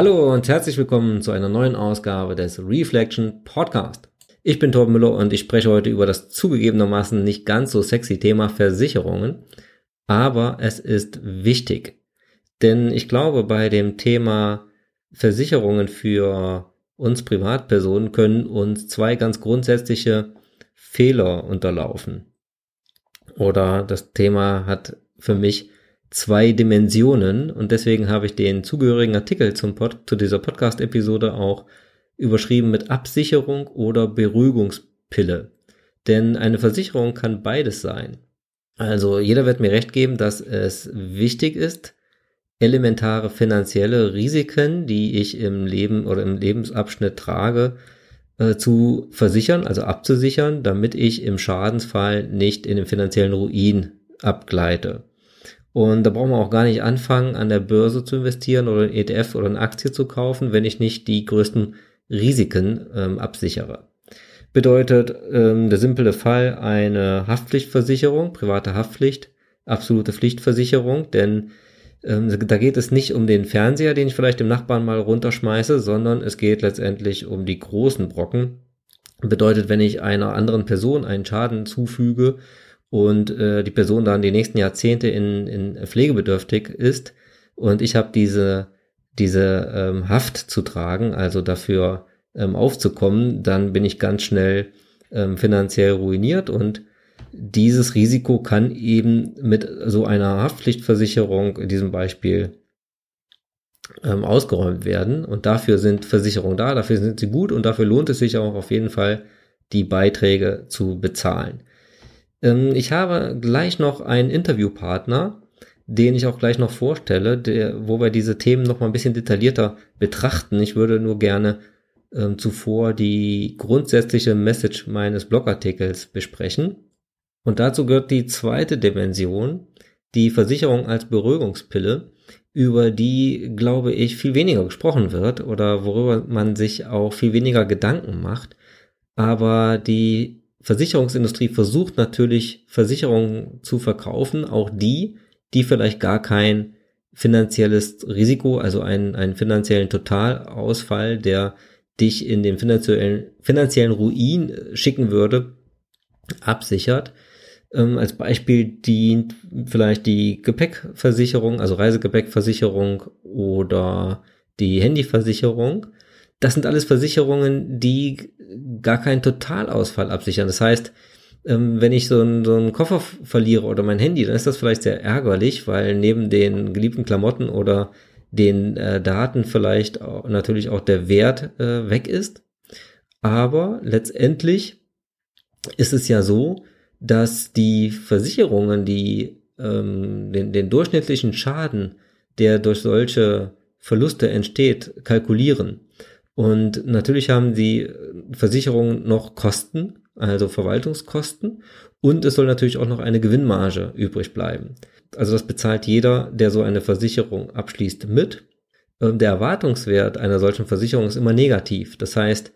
Hallo und herzlich willkommen zu einer neuen Ausgabe des Reflection Podcast. Ich bin Torben Müller und ich spreche heute über das zugegebenermaßen nicht ganz so sexy Thema Versicherungen, aber es ist wichtig. Denn ich glaube, bei dem Thema Versicherungen für uns Privatpersonen können uns zwei ganz grundsätzliche Fehler unterlaufen. Oder das Thema hat für mich zwei Dimensionen und deswegen habe ich den zugehörigen Artikel zum Pod, zu dieser Podcast-Episode auch überschrieben mit Absicherung oder Beruhigungspille. Denn eine Versicherung kann beides sein. Also jeder wird mir recht geben, dass es wichtig ist, elementare finanzielle Risiken, die ich im Leben oder im Lebensabschnitt trage, äh, zu versichern, also abzusichern, damit ich im Schadensfall nicht in den finanziellen Ruin abgleite. Und da brauchen wir auch gar nicht anfangen, an der Börse zu investieren oder ein ETF oder eine Aktie zu kaufen, wenn ich nicht die größten Risiken ähm, absichere. Bedeutet ähm, der simple Fall eine Haftpflichtversicherung, private Haftpflicht, absolute Pflichtversicherung, denn ähm, da geht es nicht um den Fernseher, den ich vielleicht dem Nachbarn mal runterschmeiße, sondern es geht letztendlich um die großen Brocken. Bedeutet, wenn ich einer anderen Person einen Schaden zufüge, und äh, die Person dann die nächsten Jahrzehnte in, in pflegebedürftig ist und ich habe diese, diese ähm, Haft zu tragen, also dafür ähm, aufzukommen, dann bin ich ganz schnell ähm, finanziell ruiniert und dieses Risiko kann eben mit so einer Haftpflichtversicherung in diesem Beispiel ähm, ausgeräumt werden. Und dafür sind Versicherungen da, dafür sind sie gut und dafür lohnt es sich auch auf jeden Fall, die Beiträge zu bezahlen. Ähm, ich habe gleich noch einen Interviewpartner, den ich auch gleich noch vorstelle, der, wo wir diese Themen noch mal ein bisschen detaillierter betrachten. Ich würde nur gerne ähm, zuvor die grundsätzliche Message meines Blogartikels besprechen. Und dazu gehört die zweite Dimension, die Versicherung als Beruhigungspille, über die, glaube ich, viel weniger gesprochen wird oder worüber man sich auch viel weniger Gedanken macht. Aber die Versicherungsindustrie versucht natürlich Versicherungen zu verkaufen, auch die, die vielleicht gar kein finanzielles Risiko, also einen, einen finanziellen Totalausfall, der dich in den finanziellen, finanziellen Ruin schicken würde, absichert. Ähm, als Beispiel dient vielleicht die Gepäckversicherung, also Reisegepäckversicherung oder die Handyversicherung. Das sind alles Versicherungen, die gar keinen Totalausfall absichern. Das heißt, ähm, wenn ich so einen, so einen Koffer verliere oder mein Handy, dann ist das vielleicht sehr ärgerlich, weil neben den geliebten Klamotten oder den äh, Daten vielleicht auch, natürlich auch der Wert äh, weg ist. Aber letztendlich ist es ja so, dass die Versicherungen, die ähm, den, den durchschnittlichen Schaden, der durch solche Verluste entsteht, kalkulieren. Und natürlich haben die Versicherungen noch Kosten, also Verwaltungskosten. Und es soll natürlich auch noch eine Gewinnmarge übrig bleiben. Also das bezahlt jeder, der so eine Versicherung abschließt mit. Ähm, der Erwartungswert einer solchen Versicherung ist immer negativ. Das heißt,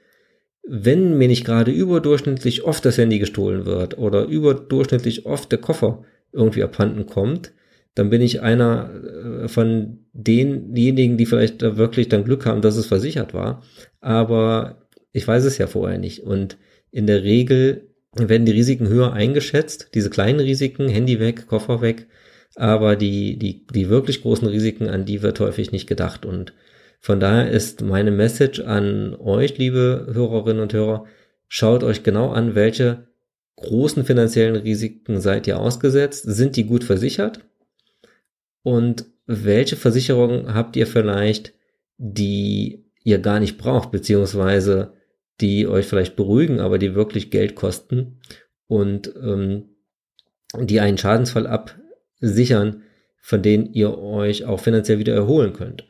wenn mir nicht gerade überdurchschnittlich oft das Handy gestohlen wird oder überdurchschnittlich oft der Koffer irgendwie abhanden kommt, dann bin ich einer äh, von denjenigen, die vielleicht da wirklich dann Glück haben, dass es versichert war. Aber ich weiß es ja vorher nicht. Und in der Regel werden die Risiken höher eingeschätzt, diese kleinen Risiken, Handy weg, Koffer weg, aber die, die, die wirklich großen Risiken, an die wird häufig nicht gedacht. Und von daher ist meine Message an euch, liebe Hörerinnen und Hörer, schaut euch genau an, welche großen finanziellen Risiken seid ihr ausgesetzt, sind die gut versichert und welche Versicherungen habt ihr vielleicht, die ihr gar nicht braucht, beziehungsweise die euch vielleicht beruhigen, aber die wirklich Geld kosten und ähm, die einen Schadensfall absichern, von denen ihr euch auch finanziell wieder erholen könnt.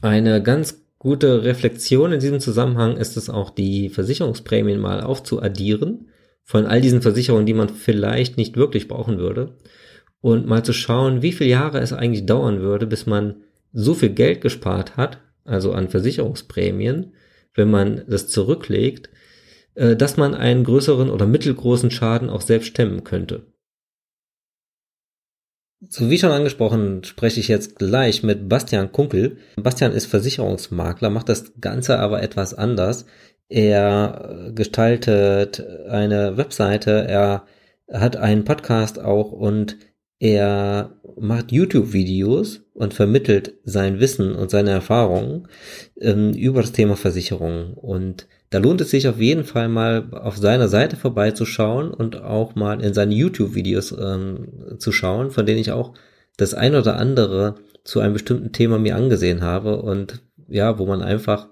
Eine ganz gute Reflexion in diesem Zusammenhang ist es auch, die Versicherungsprämien mal aufzuaddieren von all diesen Versicherungen, die man vielleicht nicht wirklich brauchen würde und mal zu schauen, wie viele Jahre es eigentlich dauern würde, bis man so viel Geld gespart hat, also an Versicherungsprämien, wenn man das zurücklegt, äh, dass man einen größeren oder mittelgroßen Schaden auch selbst stemmen könnte. So wie schon angesprochen, spreche ich jetzt gleich mit Bastian Kunkel. Bastian ist Versicherungsmakler, macht das Ganze aber etwas anders. Er gestaltet eine Webseite, er hat einen Podcast auch und er macht YouTube-Videos und vermittelt sein Wissen und seine Erfahrungen ähm, über das Thema Versicherung. Und da lohnt es sich auf jeden Fall mal auf seiner Seite vorbeizuschauen und auch mal in seine YouTube-Videos ähm, zu schauen, von denen ich auch das ein oder andere zu einem bestimmten Thema mir angesehen habe und ja, wo man einfach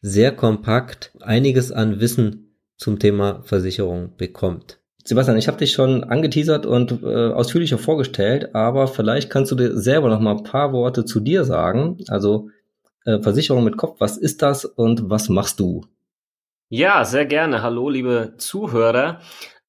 sehr kompakt einiges an Wissen zum Thema Versicherung bekommt. Sebastian, ich habe dich schon angeteasert und äh, ausführlicher vorgestellt, aber vielleicht kannst du dir selber noch mal ein paar Worte zu dir sagen. Also äh, Versicherung mit Kopf, was ist das und was machst du? Ja, sehr gerne. Hallo, liebe Zuhörer.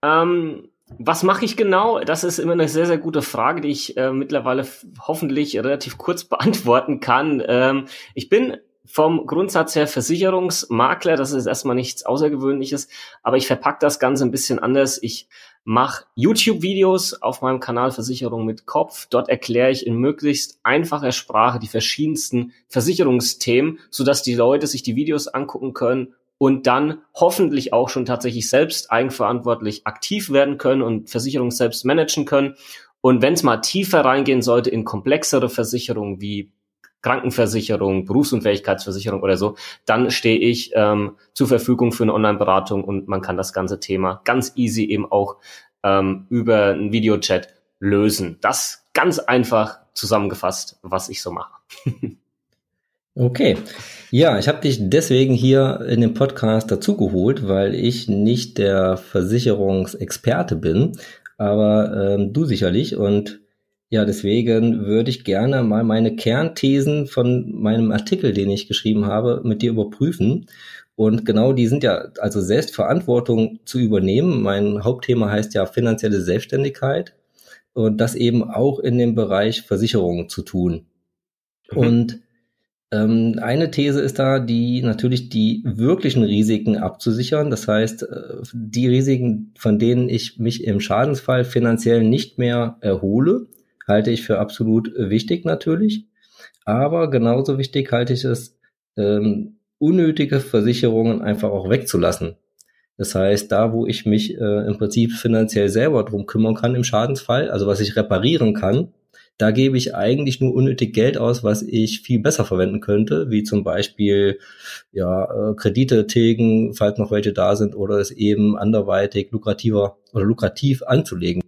Ähm, was mache ich genau? Das ist immer eine sehr, sehr gute Frage, die ich äh, mittlerweile hoffentlich relativ kurz beantworten kann. Ähm, ich bin vom Grundsatz her Versicherungsmakler, das ist erstmal nichts Außergewöhnliches, aber ich verpacke das Ganze ein bisschen anders. Ich mache YouTube-Videos auf meinem Kanal Versicherung mit Kopf. Dort erkläre ich in möglichst einfacher Sprache die verschiedensten Versicherungsthemen, sodass die Leute sich die Videos angucken können und dann hoffentlich auch schon tatsächlich selbst eigenverantwortlich aktiv werden können und Versicherungen selbst managen können. Und wenn es mal tiefer reingehen sollte in komplexere Versicherungen wie Krankenversicherung, Berufsunfähigkeitsversicherung oder so, dann stehe ich ähm, zur Verfügung für eine Online-Beratung und man kann das ganze Thema ganz easy eben auch ähm, über einen Videochat lösen. Das ganz einfach zusammengefasst, was ich so mache. okay. Ja, ich habe dich deswegen hier in dem Podcast dazugeholt, weil ich nicht der Versicherungsexperte bin, aber ähm, du sicherlich und ja, deswegen würde ich gerne mal meine Kernthesen von meinem Artikel, den ich geschrieben habe, mit dir überprüfen. Und genau die sind ja, also Selbstverantwortung zu übernehmen. Mein Hauptthema heißt ja finanzielle Selbstständigkeit und das eben auch in dem Bereich Versicherungen zu tun. Mhm. Und ähm, eine These ist da, die natürlich die wirklichen Risiken abzusichern. Das heißt, äh, die Risiken, von denen ich mich im Schadensfall finanziell nicht mehr erhole, halte ich für absolut wichtig natürlich. Aber genauso wichtig halte ich es, ähm, unnötige Versicherungen einfach auch wegzulassen. Das heißt, da, wo ich mich äh, im Prinzip finanziell selber drum kümmern kann im Schadensfall, also was ich reparieren kann, da gebe ich eigentlich nur unnötig Geld aus, was ich viel besser verwenden könnte, wie zum Beispiel ja, äh, Kredite tilgen, falls noch welche da sind, oder es eben anderweitig lukrativer oder lukrativ anzulegen.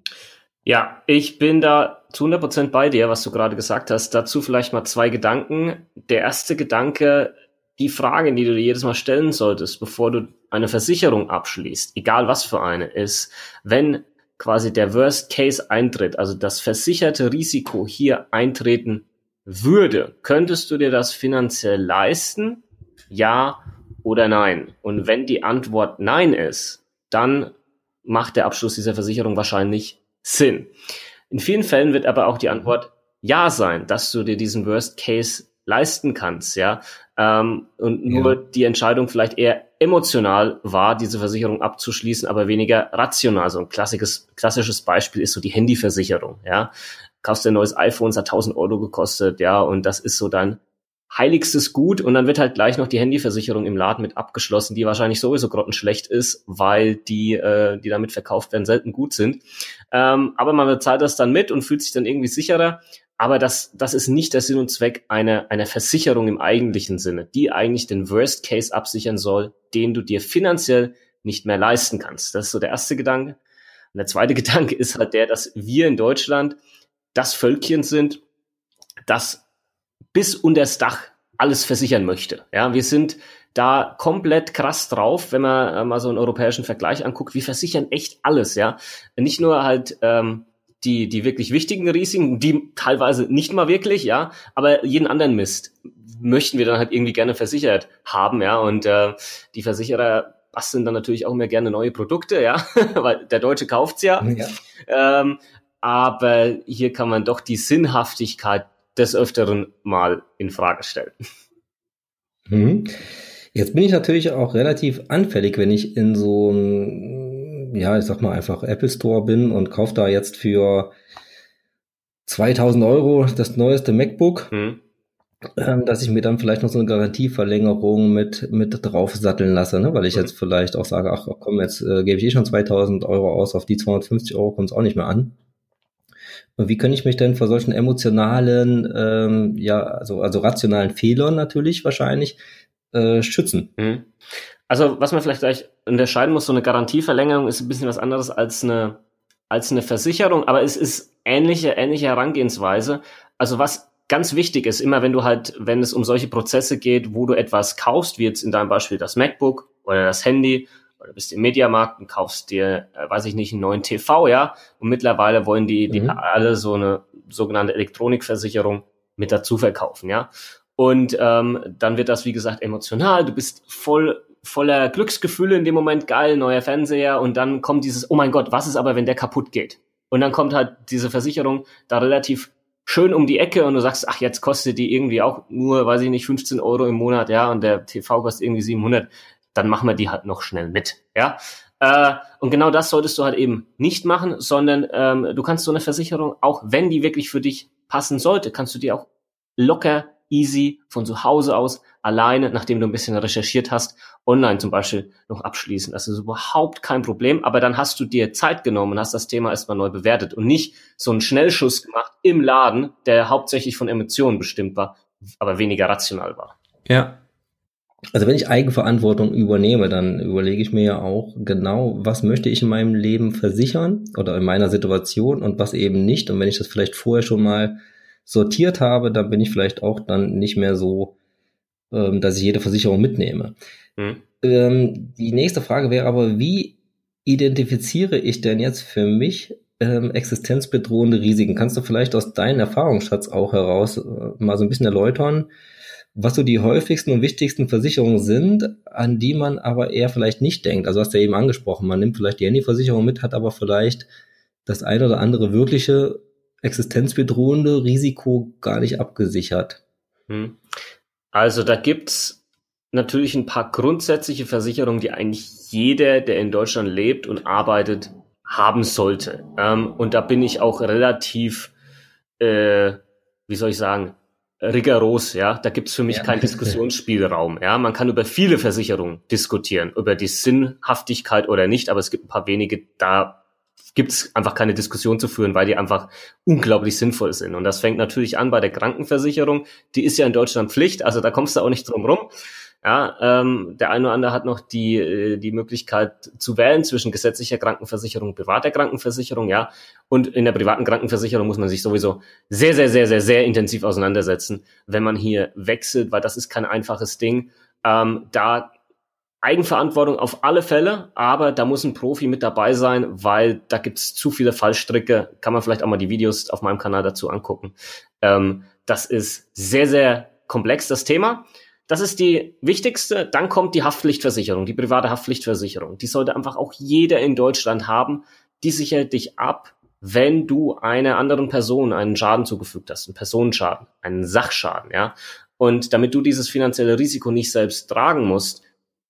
Ja, ich bin da zu 100% bei dir, was du gerade gesagt hast. Dazu vielleicht mal zwei Gedanken. Der erste Gedanke, die Frage, die du dir jedes Mal stellen solltest, bevor du eine Versicherung abschließt, egal was für eine, ist, wenn quasi der Worst Case eintritt, also das versicherte Risiko hier eintreten würde, könntest du dir das finanziell leisten? Ja oder nein? Und wenn die Antwort nein ist, dann macht der Abschluss dieser Versicherung wahrscheinlich Sinn. In vielen Fällen wird aber auch die Antwort ja sein, dass du dir diesen Worst Case leisten kannst, ja. Ähm, und nur ja. die Entscheidung vielleicht eher emotional war, diese Versicherung abzuschließen, aber weniger rational. So ein klassisches, klassisches Beispiel ist so die Handyversicherung, ja. Kaufst du ein neues iPhone, es hat 1000 Euro gekostet, ja, und das ist so dein heiligstes Gut und dann wird halt gleich noch die Handyversicherung im Laden mit abgeschlossen, die wahrscheinlich sowieso grottenschlecht ist, weil die, äh, die damit verkauft werden, selten gut sind. Ähm, aber man bezahlt das dann mit und fühlt sich dann irgendwie sicherer. Aber das, das ist nicht der Sinn und Zweck einer, einer Versicherung im eigentlichen Sinne, die eigentlich den Worst Case absichern soll, den du dir finanziell nicht mehr leisten kannst. Das ist so der erste Gedanke. Und der zweite Gedanke ist halt der, dass wir in Deutschland das Völkchen sind, das bis unters Dach alles versichern möchte. Ja, wir sind da komplett krass drauf, wenn man äh, mal so einen europäischen Vergleich anguckt. Wir versichern echt alles, ja. Nicht nur halt ähm, die, die wirklich wichtigen Risiken, die teilweise nicht mal wirklich, ja, aber jeden anderen Mist möchten wir dann halt irgendwie gerne versichert haben, ja. Und äh, die Versicherer basteln dann natürlich auch immer gerne neue Produkte, ja, weil der Deutsche kauft's ja. ja. Ähm, aber hier kann man doch die Sinnhaftigkeit des Öfteren mal in Frage stellen. Mhm. Jetzt bin ich natürlich auch relativ anfällig, wenn ich in so einem, ja, ich sag mal einfach Apple Store bin und kaufe da jetzt für 2000 Euro das neueste MacBook, mhm. ähm, dass ich mir dann vielleicht noch so eine Garantieverlängerung mit, mit draufsatteln lasse, ne? weil ich mhm. jetzt vielleicht auch sage, ach komm, jetzt äh, gebe ich eh schon 2000 Euro aus, auf die 250 Euro kommt es auch nicht mehr an. Und wie kann ich mich denn vor solchen emotionalen, ähm, ja, also, also rationalen Fehlern natürlich wahrscheinlich äh, schützen? Mhm. Also, was man vielleicht gleich unterscheiden muss, so eine Garantieverlängerung ist ein bisschen was anderes als eine, als eine Versicherung, aber es ist ähnliche, ähnliche Herangehensweise. Also, was ganz wichtig ist, immer wenn du halt, wenn es um solche Prozesse geht, wo du etwas kaufst, wie jetzt in deinem Beispiel das MacBook oder das Handy, oder bist im Mediamarkt und kaufst dir, äh, weiß ich nicht, einen neuen TV, ja, und mittlerweile wollen die, die mhm. alle so eine sogenannte Elektronikversicherung mit dazu verkaufen, ja. Und ähm, dann wird das, wie gesagt, emotional. Du bist voll voller Glücksgefühle in dem Moment, geil, neuer Fernseher und dann kommt dieses, oh mein Gott, was ist aber, wenn der kaputt geht? Und dann kommt halt diese Versicherung da relativ schön um die Ecke und du sagst, ach, jetzt kostet die irgendwie auch nur, weiß ich nicht, 15 Euro im Monat, ja, und der TV kostet irgendwie 700, dann machen wir die halt noch schnell mit, ja. Äh, und genau das solltest du halt eben nicht machen, sondern ähm, du kannst so eine Versicherung, auch wenn die wirklich für dich passen sollte, kannst du die auch locker easy von zu Hause aus alleine, nachdem du ein bisschen recherchiert hast, online zum Beispiel noch abschließen. Das ist überhaupt kein Problem, aber dann hast du dir Zeit genommen und hast das Thema erstmal neu bewertet und nicht so einen Schnellschuss gemacht im Laden, der hauptsächlich von Emotionen bestimmt war, aber weniger rational war. Ja. Also wenn ich Eigenverantwortung übernehme, dann überlege ich mir ja auch genau, was möchte ich in meinem Leben versichern oder in meiner Situation und was eben nicht. Und wenn ich das vielleicht vorher schon mal sortiert habe, dann bin ich vielleicht auch dann nicht mehr so, ähm, dass ich jede Versicherung mitnehme. Mhm. Ähm, die nächste Frage wäre aber, wie identifiziere ich denn jetzt für mich ähm, existenzbedrohende Risiken? Kannst du vielleicht aus deinem Erfahrungsschatz auch heraus äh, mal so ein bisschen erläutern, was so die häufigsten und wichtigsten Versicherungen sind, an die man aber eher vielleicht nicht denkt? Also hast du ja eben angesprochen, man nimmt vielleicht die Handyversicherung mit, hat aber vielleicht das eine oder andere wirkliche existenzbedrohende Risiko gar nicht abgesichert. Hm. Also da gibt's natürlich ein paar grundsätzliche Versicherungen, die eigentlich jeder, der in Deutschland lebt und arbeitet, haben sollte. Ähm, und da bin ich auch relativ, äh, wie soll ich sagen, rigoros, ja. Da gibt's für mich ja. keinen Diskussionsspielraum. Ja, man kann über viele Versicherungen diskutieren, über die Sinnhaftigkeit oder nicht, aber es gibt ein paar wenige, da gibt es einfach keine Diskussion zu führen, weil die einfach unglaublich sinnvoll sind. Und das fängt natürlich an bei der Krankenversicherung. Die ist ja in Deutschland Pflicht, also da kommst du auch nicht drum rum. Ja, ähm, der eine oder andere hat noch die, äh, die Möglichkeit zu wählen zwischen gesetzlicher Krankenversicherung und privater Krankenversicherung, ja. Und in der privaten Krankenversicherung muss man sich sowieso sehr, sehr, sehr, sehr, sehr intensiv auseinandersetzen, wenn man hier wechselt, weil das ist kein einfaches Ding. Ähm, da Eigenverantwortung auf alle Fälle, aber da muss ein Profi mit dabei sein, weil da gibt's zu viele Fallstricke. Kann man vielleicht auch mal die Videos auf meinem Kanal dazu angucken. Ähm, das ist sehr, sehr komplex, das Thema. Das ist die wichtigste. Dann kommt die Haftpflichtversicherung, die private Haftpflichtversicherung. Die sollte einfach auch jeder in Deutschland haben. Die sichert dich ab, wenn du einer anderen Person einen Schaden zugefügt hast, einen Personenschaden, einen Sachschaden, ja. Und damit du dieses finanzielle Risiko nicht selbst tragen musst,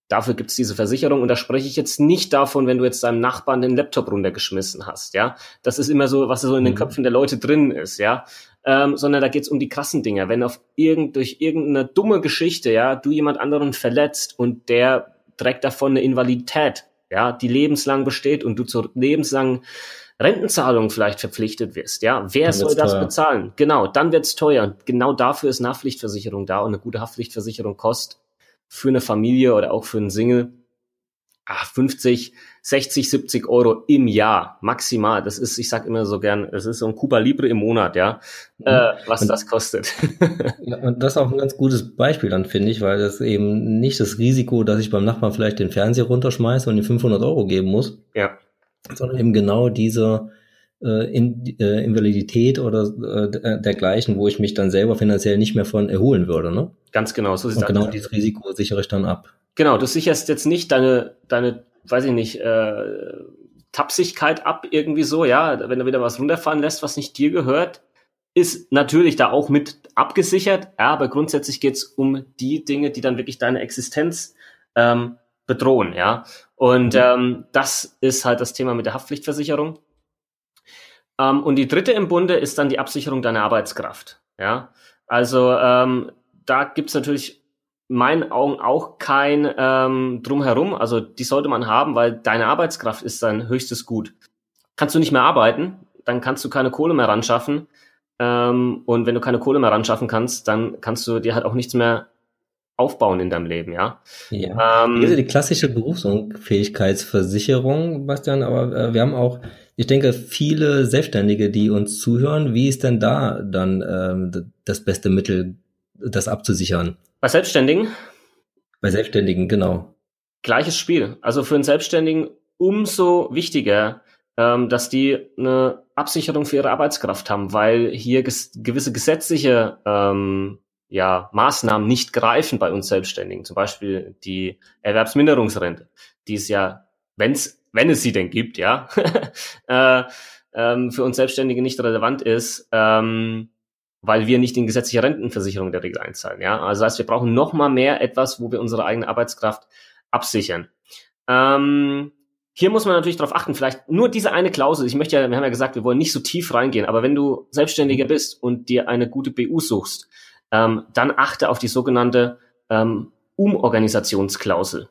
Dafür gibt's diese Versicherung und da spreche ich jetzt nicht davon, wenn du jetzt deinem Nachbarn den Laptop runtergeschmissen hast, ja. Das ist immer so, was so in den mhm. Köpfen der Leute drin ist, ja. Ähm, sondern da geht's um die krassen Dinge. Wenn auf irgend, durch irgendeine dumme Geschichte, ja, du jemand anderen verletzt und der trägt davon eine Invalidität, ja, die lebenslang besteht und du zur lebenslangen Rentenzahlung vielleicht verpflichtet wirst, ja, wer soll das teuer. bezahlen? Genau, dann wird's teuer. Und genau dafür ist eine Haftpflichtversicherung da und eine gute Haftpflichtversicherung kostet für eine Familie oder auch für einen Single ach, 50, 60, 70 Euro im Jahr maximal. Das ist, ich sag immer so gern, es ist so ein Cuba Libre im Monat, ja, mhm. äh, was und, das kostet. und das ist auch ein ganz gutes Beispiel dann, finde ich, weil das eben nicht das Risiko, dass ich beim Nachbarn vielleicht den Fernseher runterschmeiße und ihm 500 Euro geben muss, ja. sondern eben genau diese äh, in, äh, Invalidität oder äh, dergleichen, wo ich mich dann selber finanziell nicht mehr von erholen würde. Ne? Ganz genau. So Und genau dieses Risiko sichere ich dann ab. Genau, du sicherst jetzt nicht deine, deine, weiß ich nicht, äh, Tapsigkeit ab irgendwie so, ja, wenn du wieder was runterfahren lässt, was nicht dir gehört, ist natürlich da auch mit abgesichert, ja, aber grundsätzlich geht's um die Dinge, die dann wirklich deine Existenz ähm, bedrohen, ja. Und mhm. ähm, das ist halt das Thema mit der Haftpflichtversicherung. Ähm, und die dritte im Bunde ist dann die Absicherung deiner Arbeitskraft. Ja, also ähm, da gibt's natürlich in meinen Augen auch kein ähm, drumherum. Also die sollte man haben, weil deine Arbeitskraft ist dein höchstes Gut. Kannst du nicht mehr arbeiten, dann kannst du keine Kohle mehr ranschaffen. Ähm, und wenn du keine Kohle mehr ranschaffen kannst, dann kannst du dir halt auch nichts mehr aufbauen in deinem Leben, ja. Ja. Ähm, Hier ist die klassische Berufsunfähigkeitsversicherung, Bastian, aber äh, wir haben auch, ich denke, viele Selbstständige, die uns zuhören. Wie ist denn da dann ähm, das beste Mittel, das abzusichern? Bei Selbstständigen? Bei Selbstständigen, genau. Gleiches Spiel. Also für einen Selbstständigen umso wichtiger, ähm, dass die eine Absicherung für ihre Arbeitskraft haben, weil hier ges gewisse gesetzliche ähm, ja, Maßnahmen nicht greifen bei uns Selbstständigen. Zum Beispiel die Erwerbsminderungsrente, die es ja, wenn's, wenn es sie denn gibt, ja, äh, ähm, für uns Selbstständige nicht relevant ist. Ähm, weil wir nicht in gesetzliche Rentenversicherung der Regel einzahlen. Ja, also das heißt, wir brauchen noch mal mehr etwas, wo wir unsere eigene Arbeitskraft absichern. Ähm, hier muss man natürlich darauf achten, vielleicht nur diese eine Klausel. Ich möchte ja, wir haben ja gesagt, wir wollen nicht so tief reingehen, aber wenn du Selbstständiger mhm. bist und dir eine gute BU suchst, ähm, dann achte auf die sogenannte ähm, Umorganisationsklausel.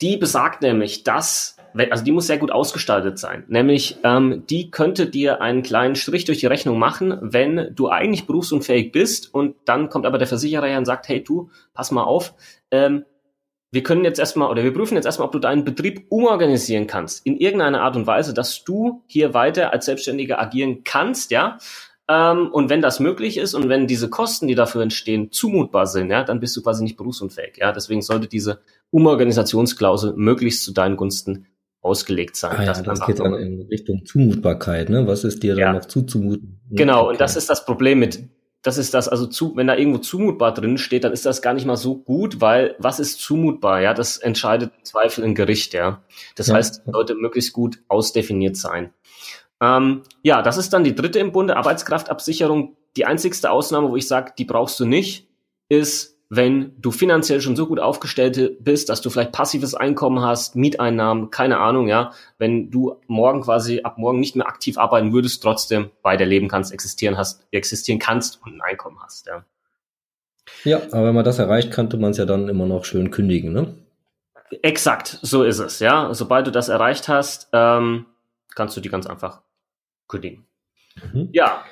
Die besagt nämlich, dass also die muss sehr gut ausgestaltet sein. Nämlich, ähm, die könnte dir einen kleinen Strich durch die Rechnung machen, wenn du eigentlich berufsunfähig bist und dann kommt aber der Versicherer her und sagt, hey du, pass mal auf, ähm, wir können jetzt erstmal oder wir prüfen jetzt erstmal, ob du deinen Betrieb umorganisieren kannst in irgendeiner Art und Weise, dass du hier weiter als Selbstständiger agieren kannst, ja. Ähm, und wenn das möglich ist und wenn diese Kosten, die dafür entstehen, zumutbar sind, ja, dann bist du quasi nicht berufsunfähig, ja. Deswegen sollte diese Umorganisationsklausel möglichst zu deinen Gunsten ausgelegt sein. Ah, ja, das, das geht dann in Richtung Zumutbarkeit, ne? Was ist dir ja. dann noch zuzumuten? Genau, und das ist das Problem mit, das ist das, also zu, wenn da irgendwo zumutbar drin steht, dann ist das gar nicht mal so gut, weil was ist zumutbar, ja? Das entscheidet im Zweifel ein Gericht, ja. Das ja. heißt, sollte möglichst gut ausdefiniert sein. Ähm, ja, das ist dann die dritte im Bunde, Arbeitskraftabsicherung. Die einzigste Ausnahme, wo ich sage, die brauchst du nicht, ist wenn du finanziell schon so gut aufgestellt bist, dass du vielleicht passives Einkommen hast, Mieteinnahmen, keine Ahnung, ja, wenn du morgen quasi ab morgen nicht mehr aktiv arbeiten würdest, trotzdem weiter leben kannst, existieren hast, existieren kannst und ein Einkommen hast, ja. Ja, aber wenn man das erreicht, könnte man es ja dann immer noch schön kündigen, ne? Exakt, so ist es, ja. Sobald du das erreicht hast, ähm, kannst du die ganz einfach kündigen. Mhm. Ja,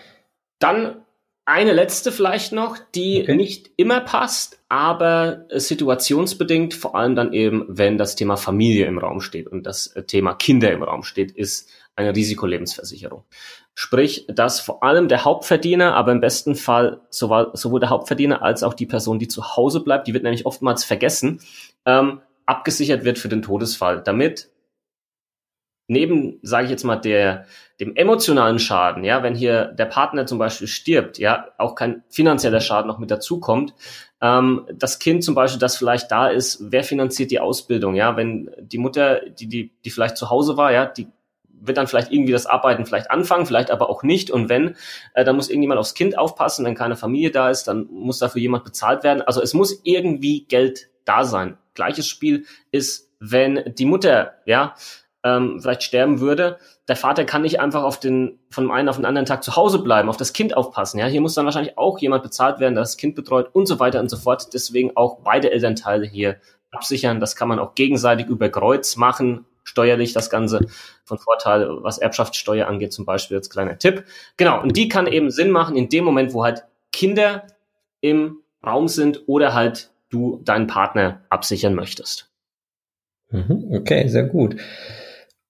dann eine letzte vielleicht noch, die okay. nicht immer passt, aber situationsbedingt, vor allem dann eben, wenn das Thema Familie im Raum steht und das Thema Kinder im Raum steht, ist eine Risikolebensversicherung. Sprich, dass vor allem der Hauptverdiener, aber im besten Fall sowohl, sowohl der Hauptverdiener als auch die Person, die zu Hause bleibt, die wird nämlich oftmals vergessen, ähm, abgesichert wird für den Todesfall, damit neben, sage ich jetzt mal, der dem emotionalen Schaden, ja, wenn hier der Partner zum Beispiel stirbt, ja, auch kein finanzieller Schaden noch mit dazukommt, ähm, das Kind zum Beispiel, das vielleicht da ist, wer finanziert die Ausbildung, ja, wenn die Mutter, die, die, die vielleicht zu Hause war, ja, die wird dann vielleicht irgendwie das Arbeiten vielleicht anfangen, vielleicht aber auch nicht. Und wenn, äh, dann muss irgendjemand aufs Kind aufpassen, wenn keine Familie da ist, dann muss dafür jemand bezahlt werden. Also es muss irgendwie Geld da sein. Gleiches Spiel ist, wenn die Mutter, ja, ähm, vielleicht sterben würde, der Vater kann nicht einfach auf den, von einem einen auf den anderen Tag zu Hause bleiben, auf das Kind aufpassen. Ja, hier muss dann wahrscheinlich auch jemand bezahlt werden, der das Kind betreut und so weiter und so fort. Deswegen auch beide Elternteile hier absichern. Das kann man auch gegenseitig über Kreuz machen, steuerlich das Ganze von Vorteil, was Erbschaftssteuer angeht, zum Beispiel als kleiner Tipp. Genau, und die kann eben Sinn machen in dem Moment, wo halt Kinder im Raum sind oder halt du deinen Partner absichern möchtest. Mhm, okay, sehr gut.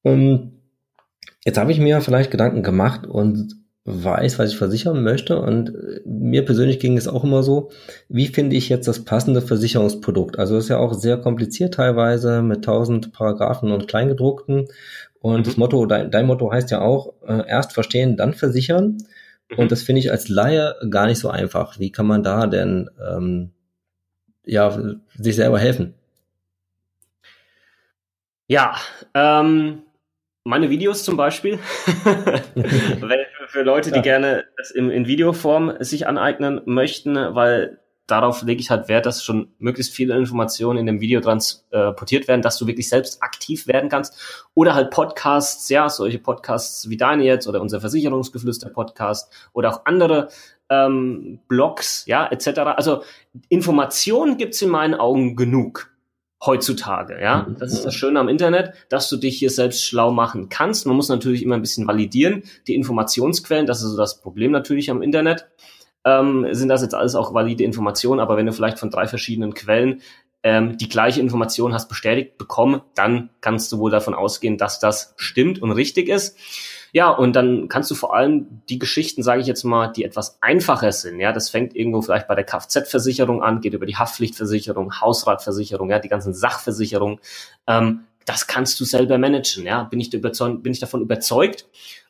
Und jetzt habe ich mir vielleicht Gedanken gemacht und weiß, was ich versichern möchte. Und äh, mir persönlich ging es auch immer so, wie finde ich jetzt das passende Versicherungsprodukt? Also ist ja auch sehr kompliziert teilweise mit tausend Paragraphen und Kleingedruckten. Und mhm. das Motto, dein, dein, Motto heißt ja auch, äh, erst verstehen, dann versichern. Mhm. Und das finde ich als Laie gar nicht so einfach. Wie kann man da denn ähm, ja sich selber helfen? Ja, ähm, meine Videos zum Beispiel, für Leute, die ja. gerne das in, in Videoform sich aneignen möchten, weil darauf lege ich halt Wert, dass schon möglichst viele Informationen in dem Video transportiert werden, dass du wirklich selbst aktiv werden kannst. Oder halt Podcasts, ja, solche Podcasts wie deine jetzt oder unser Versicherungsgeflüster-Podcast oder auch andere ähm, Blogs, ja, etc. Also Informationen gibt's in meinen Augen genug heutzutage, ja. Das ist das Schöne am Internet, dass du dich hier selbst schlau machen kannst. Man muss natürlich immer ein bisschen validieren, die Informationsquellen, das ist so das Problem natürlich am Internet. Ähm, sind das jetzt alles auch valide Informationen, aber wenn du vielleicht von drei verschiedenen Quellen ähm, die gleiche Information hast bestätigt bekommen, dann kannst du wohl davon ausgehen, dass das stimmt und richtig ist. Ja, und dann kannst du vor allem die Geschichten, sage ich jetzt mal, die etwas einfacher sind. Ja, das fängt irgendwo vielleicht bei der Kfz-Versicherung an, geht über die Haftpflichtversicherung, Hausratversicherung, ja, die ganzen Sachversicherungen. Ähm, das kannst du selber managen. Ja, bin ich, bin ich davon überzeugt.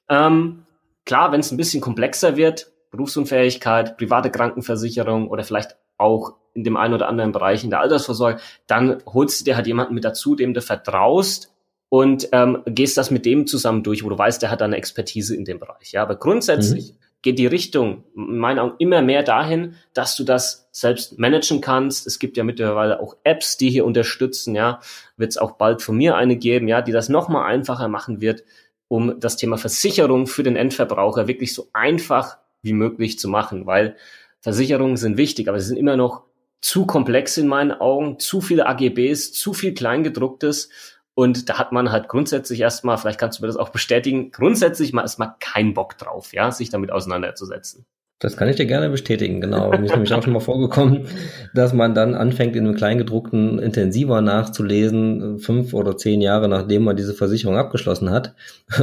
Ähm, klar, wenn es ein bisschen komplexer wird, Berufsunfähigkeit, private Krankenversicherung oder vielleicht auch in dem einen oder anderen Bereich in der Altersvorsorge, dann holst du dir halt jemanden mit dazu, dem du vertraust, und ähm, gehst das mit dem zusammen durch, wo du weißt, der hat eine Expertise in dem Bereich. Ja, aber grundsätzlich mhm. geht die Richtung in meinen Augen immer mehr dahin, dass du das selbst managen kannst. Es gibt ja mittlerweile auch Apps, die hier unterstützen. Ja, wird es auch bald von mir eine geben, ja, die das noch mal einfacher machen wird, um das Thema Versicherung für den Endverbraucher wirklich so einfach wie möglich zu machen, weil Versicherungen sind wichtig, aber sie sind immer noch zu komplex in meinen Augen, zu viele AGBs, zu viel Kleingedrucktes und da hat man halt grundsätzlich erstmal, vielleicht kannst du mir das auch bestätigen, grundsätzlich mal erstmal keinen Bock drauf, ja, sich damit auseinanderzusetzen. Das kann ich dir gerne bestätigen, genau. Mir ist nämlich auch schon mal vorgekommen, dass man dann anfängt, in einem Kleingedruckten intensiver nachzulesen, fünf oder zehn Jahre nachdem man diese Versicherung abgeschlossen hat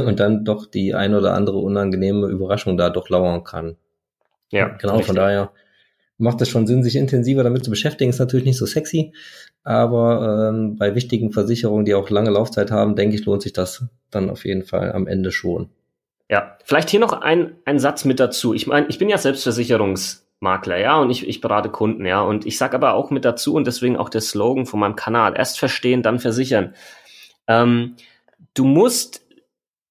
und dann doch die ein oder andere unangenehme Überraschung da doch lauern kann. Ja, genau, richtig. von daher macht es schon Sinn, sich intensiver damit zu beschäftigen. Ist natürlich nicht so sexy, aber ähm, bei wichtigen Versicherungen, die auch lange Laufzeit haben, denke ich, lohnt sich das dann auf jeden Fall am Ende schon. Ja, vielleicht hier noch ein, ein Satz mit dazu. Ich meine, ich bin ja Selbstversicherungsmakler, ja, und ich, ich berate Kunden, ja, und ich sage aber auch mit dazu und deswegen auch der Slogan von meinem Kanal: Erst verstehen, dann versichern. Ähm, du musst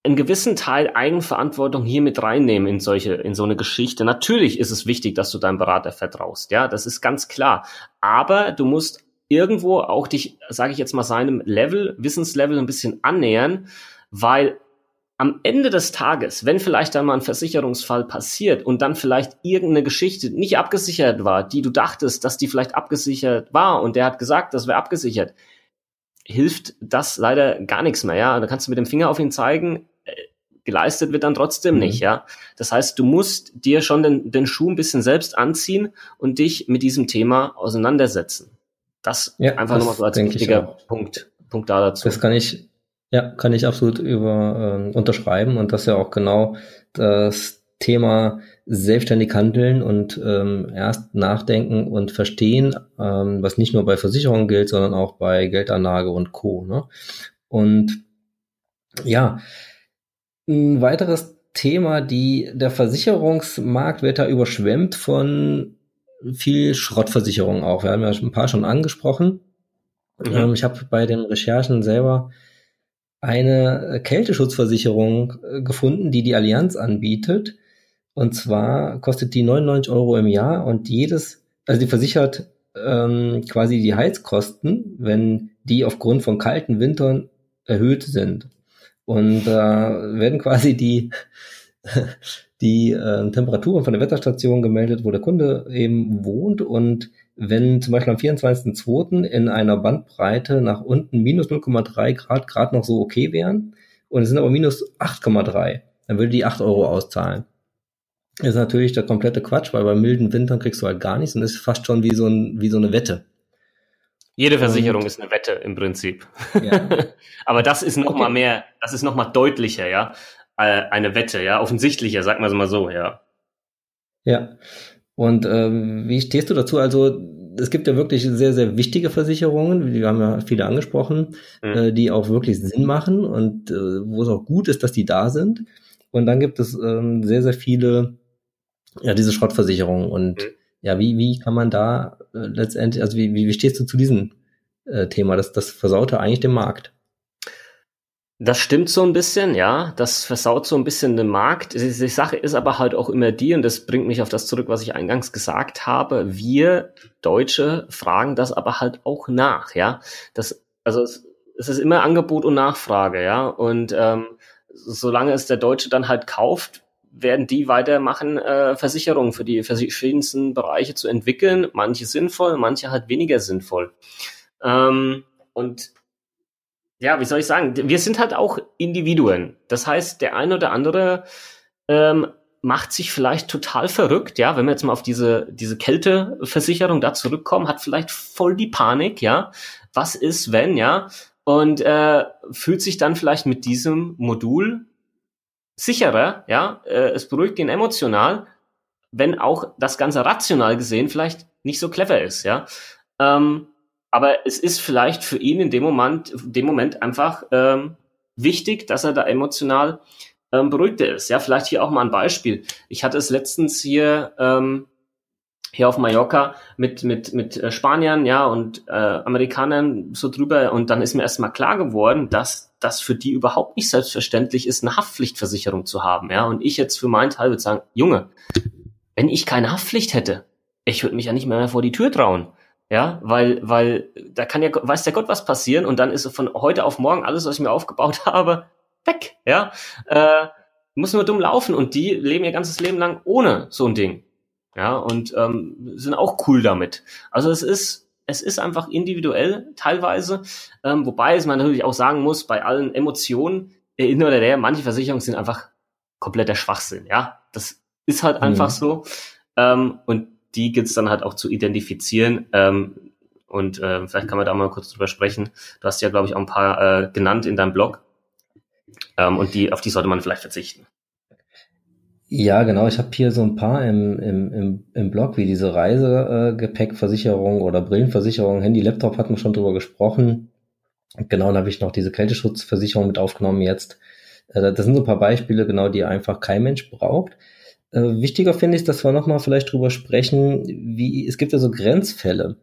einen gewissen Teil Eigenverantwortung hier mit reinnehmen in solche, in so eine Geschichte. Natürlich ist es wichtig, dass du deinem Berater vertraust. Ja, das ist ganz klar. Aber du musst irgendwo auch dich, sage ich jetzt mal, seinem Level, Wissenslevel ein bisschen annähern, weil am Ende des Tages, wenn vielleicht einmal ein Versicherungsfall passiert und dann vielleicht irgendeine Geschichte nicht abgesichert war, die du dachtest, dass die vielleicht abgesichert war und der hat gesagt, das wäre abgesichert, hilft das leider gar nichts mehr. Ja, da kannst du mit dem Finger auf ihn zeigen, geleistet wird dann trotzdem mhm. nicht, ja. Das heißt, du musst dir schon den, den Schuh ein bisschen selbst anziehen und dich mit diesem Thema auseinandersetzen. Das ja, einfach nochmal so als wichtiger Punkt, Punkt da dazu. Das kann ich, ja, kann ich absolut über, äh, unterschreiben und das ist ja auch genau das Thema selbstständig handeln und ähm, erst nachdenken und verstehen, ähm, was nicht nur bei Versicherungen gilt, sondern auch bei Geldanlage und Co. Ne? Und ja, ein weiteres Thema, die, der Versicherungsmarkt wird da überschwemmt von viel Schrottversicherungen auch. Wir haben ja ein paar schon angesprochen. Mhm. Ähm, ich habe bei den Recherchen selber eine Kälteschutzversicherung äh, gefunden, die die Allianz anbietet. Und zwar kostet die 99 Euro im Jahr und jedes, also die versichert ähm, quasi die Heizkosten, wenn die aufgrund von kalten Wintern erhöht sind. Und äh, werden quasi die, die äh, Temperaturen von der Wetterstation gemeldet, wo der Kunde eben wohnt. Und wenn zum Beispiel am 24.02. in einer Bandbreite nach unten minus 0,3 Grad gerade noch so okay wären und es sind aber minus 8,3, dann würde die 8 Euro auszahlen. Das ist natürlich der komplette Quatsch, weil bei milden Wintern kriegst du halt gar nichts und ist fast schon wie so, ein, wie so eine Wette. Jede Versicherung und, ist eine Wette im Prinzip. Ja. Aber das ist noch okay. mal mehr, das ist noch mal deutlicher, ja, äh, eine Wette, ja, offensichtlicher, sagen wir es mal so, ja. Ja. Und ähm, wie stehst du dazu? Also es gibt ja wirklich sehr, sehr wichtige Versicherungen, wir haben ja viele angesprochen, mhm. äh, die auch wirklich Sinn machen und äh, wo es auch gut ist, dass die da sind. Und dann gibt es ähm, sehr, sehr viele, ja, diese Schrottversicherungen und mhm ja, wie, wie kann man da äh, letztendlich, also wie, wie, wie stehst du zu diesem äh, Thema? Das, das versaute eigentlich den Markt. Das stimmt so ein bisschen, ja. Das versaut so ein bisschen den Markt. Die Sache ist aber halt auch immer die, und das bringt mich auf das zurück, was ich eingangs gesagt habe. Wir Deutsche fragen das aber halt auch nach, ja. Das, also es, es ist immer Angebot und Nachfrage, ja. Und ähm, solange es der Deutsche dann halt kauft, werden die weitermachen, äh, Versicherungen für die verschiedensten Bereiche zu entwickeln. Manche sinnvoll, manche halt weniger sinnvoll. Ähm, und ja, wie soll ich sagen, wir sind halt auch Individuen. Das heißt, der eine oder andere ähm, macht sich vielleicht total verrückt, ja, wenn wir jetzt mal auf diese, diese Kälteversicherung da zurückkommen, hat vielleicht voll die Panik, ja. Was ist, wenn, ja? Und äh, fühlt sich dann vielleicht mit diesem Modul sicherer, ja, äh, es beruhigt ihn emotional, wenn auch das Ganze rational gesehen vielleicht nicht so clever ist, ja. Ähm, aber es ist vielleicht für ihn in dem Moment, dem Moment einfach ähm, wichtig, dass er da emotional ähm, beruhigter ist. Ja, vielleicht hier auch mal ein Beispiel. Ich hatte es letztens hier ähm, hier auf Mallorca mit mit mit äh, Spaniern, ja und äh, Amerikanern so drüber und dann ist mir erstmal klar geworden, dass das für die überhaupt nicht selbstverständlich ist, eine Haftpflichtversicherung zu haben, ja und ich jetzt für meinen Teil würde sagen, Junge, wenn ich keine Haftpflicht hätte, ich würde mich ja nicht mehr vor die Tür trauen. Ja, weil, weil da kann ja, weiß der Gott was passieren und dann ist von heute auf morgen alles, was ich mir aufgebaut habe, weg. Ja, äh, muss nur dumm laufen und die leben ihr ganzes Leben lang ohne so ein Ding. Ja, und ähm, sind auch cool damit. Also es ist, es ist einfach individuell teilweise, ähm, wobei es man natürlich auch sagen muss, bei allen Emotionen, äh, in oder der, manche Versicherungen sind einfach kompletter Schwachsinn. Ja, das ist halt mhm. einfach so. Ähm, und die gilt's dann halt auch zu identifizieren. Ähm, und äh, vielleicht kann man da mal kurz drüber sprechen. Du hast ja, glaube ich, auch ein paar äh, genannt in deinem Blog. Ähm, und die, auf die sollte man vielleicht verzichten. Ja, genau. Ich habe hier so ein paar im, im, im, im Blog, wie diese Reisegepäckversicherung oder Brillenversicherung, Handy, Laptop hatten wir schon drüber gesprochen. Genau, dann habe ich noch diese Kälteschutzversicherung mit aufgenommen jetzt. Äh, das sind so ein paar Beispiele, genau, die einfach kein Mensch braucht. Äh, wichtiger finde ich, dass wir nochmal vielleicht drüber sprechen, wie, es gibt ja so Grenzfälle.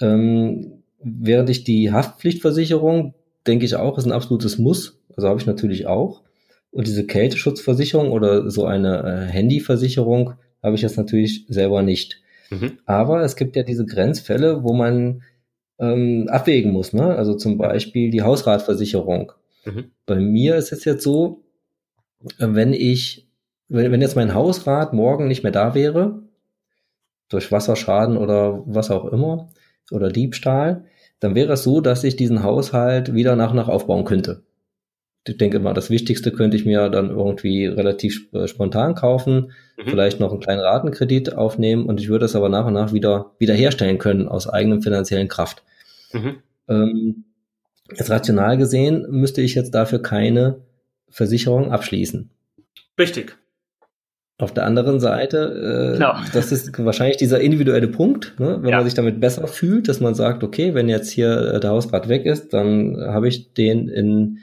Ähm, während ich die Haftpflichtversicherung, denke ich auch, ist ein absolutes Muss. Also habe ich natürlich auch. Und diese Kälteschutzversicherung oder so eine äh, Handyversicherung habe ich jetzt natürlich selber nicht. Mhm. Aber es gibt ja diese Grenzfälle, wo man ähm, abwägen muss. Ne? Also zum Beispiel die Hausratversicherung. Mhm. Bei mir ist es jetzt so, äh, wenn ich wenn, wenn jetzt mein Hausrat morgen nicht mehr da wäre, durch Wasserschaden oder was auch immer, oder Diebstahl, dann wäre es so, dass ich diesen Haushalt wieder nach und nach aufbauen könnte. Ich denke mal, das Wichtigste könnte ich mir dann irgendwie relativ äh, spontan kaufen, mhm. vielleicht noch einen kleinen Ratenkredit aufnehmen und ich würde es aber nach und nach wieder wiederherstellen können aus eigenem finanziellen Kraft. Mhm. Ähm, jetzt rational gesehen müsste ich jetzt dafür keine Versicherung abschließen. Richtig. Auf der anderen Seite, äh, genau. das ist wahrscheinlich dieser individuelle Punkt, ne? wenn ja. man sich damit besser fühlt, dass man sagt, okay, wenn jetzt hier äh, der Hausrat weg ist, dann habe ich den in,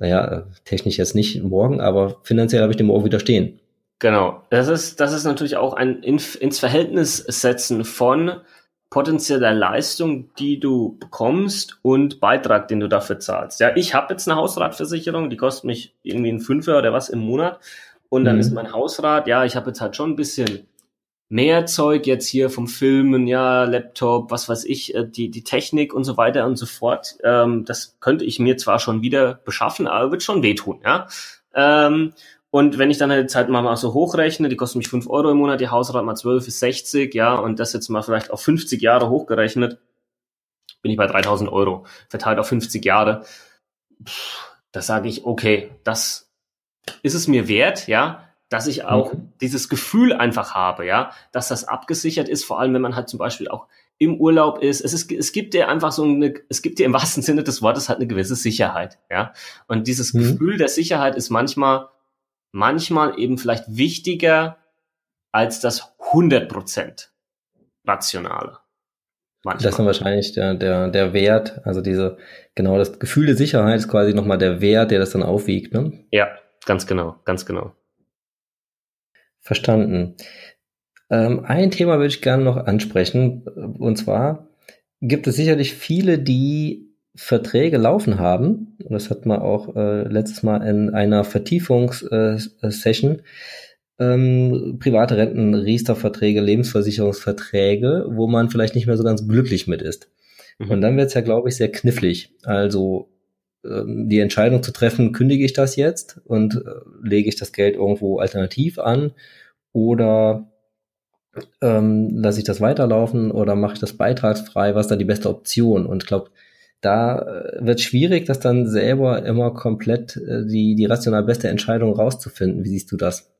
naja, technisch jetzt nicht morgen, aber finanziell habe ich den morgen wieder stehen. Genau. Das ist, das ist natürlich auch ein ins Verhältnis setzen von potenzieller Leistung, die du bekommst und Beitrag, den du dafür zahlst. Ja, ich habe jetzt eine Hausratversicherung, die kostet mich irgendwie ein Fünfer oder was im Monat und dann mhm. ist mein Hausrat, ja, ich habe jetzt halt schon ein bisschen mehr Zeug jetzt hier vom Filmen, ja, Laptop, was weiß ich, äh, die, die Technik und so weiter und so fort. Ähm, das könnte ich mir zwar schon wieder beschaffen, aber wird schon wehtun, ja. Ähm, und wenn ich dann halt Zeit mal, so hochrechne, die kosten mich fünf Euro im Monat, die Hausrat mal 12 ist 60, ja, und das jetzt mal vielleicht auf 50 Jahre hochgerechnet, bin ich bei 3000 Euro, verteilt auf 50 Jahre. da sage ich, okay, das ist es mir wert, ja, dass ich auch mhm. dieses Gefühl einfach habe, ja, dass das abgesichert ist, vor allem wenn man halt zum Beispiel auch im Urlaub ist. Es ist, es gibt dir einfach so eine, es gibt dir im wahrsten Sinne des Wortes halt eine gewisse Sicherheit, ja. Und dieses mhm. Gefühl der Sicherheit ist manchmal, manchmal eben vielleicht wichtiger als das 100% rationale. Manchmal. Das ist dann wahrscheinlich der, der, der Wert, also diese, genau, das Gefühl der Sicherheit ist quasi nochmal der Wert, der das dann aufwiegt, ne? Ja, Ganz genau, ganz genau. Verstanden. Ähm, ein Thema würde ich gerne noch ansprechen. Und zwar gibt es sicherlich viele, die Verträge laufen haben, und das hat man auch äh, letztes Mal in einer Vertiefungssession, äh, ähm, private Renten, Riester-Verträge, Lebensversicherungsverträge, wo man vielleicht nicht mehr so ganz glücklich mit ist. Mhm. Und dann wird es ja, glaube ich, sehr knifflig. Also die Entscheidung zu treffen, kündige ich das jetzt und äh, lege ich das Geld irgendwo alternativ an oder ähm, lasse ich das weiterlaufen oder mache ich das beitragsfrei, was da die beste Option? Und ich glaube, da äh, wird schwierig, das dann selber immer komplett äh, die, die rational beste Entscheidung rauszufinden. Wie siehst du das?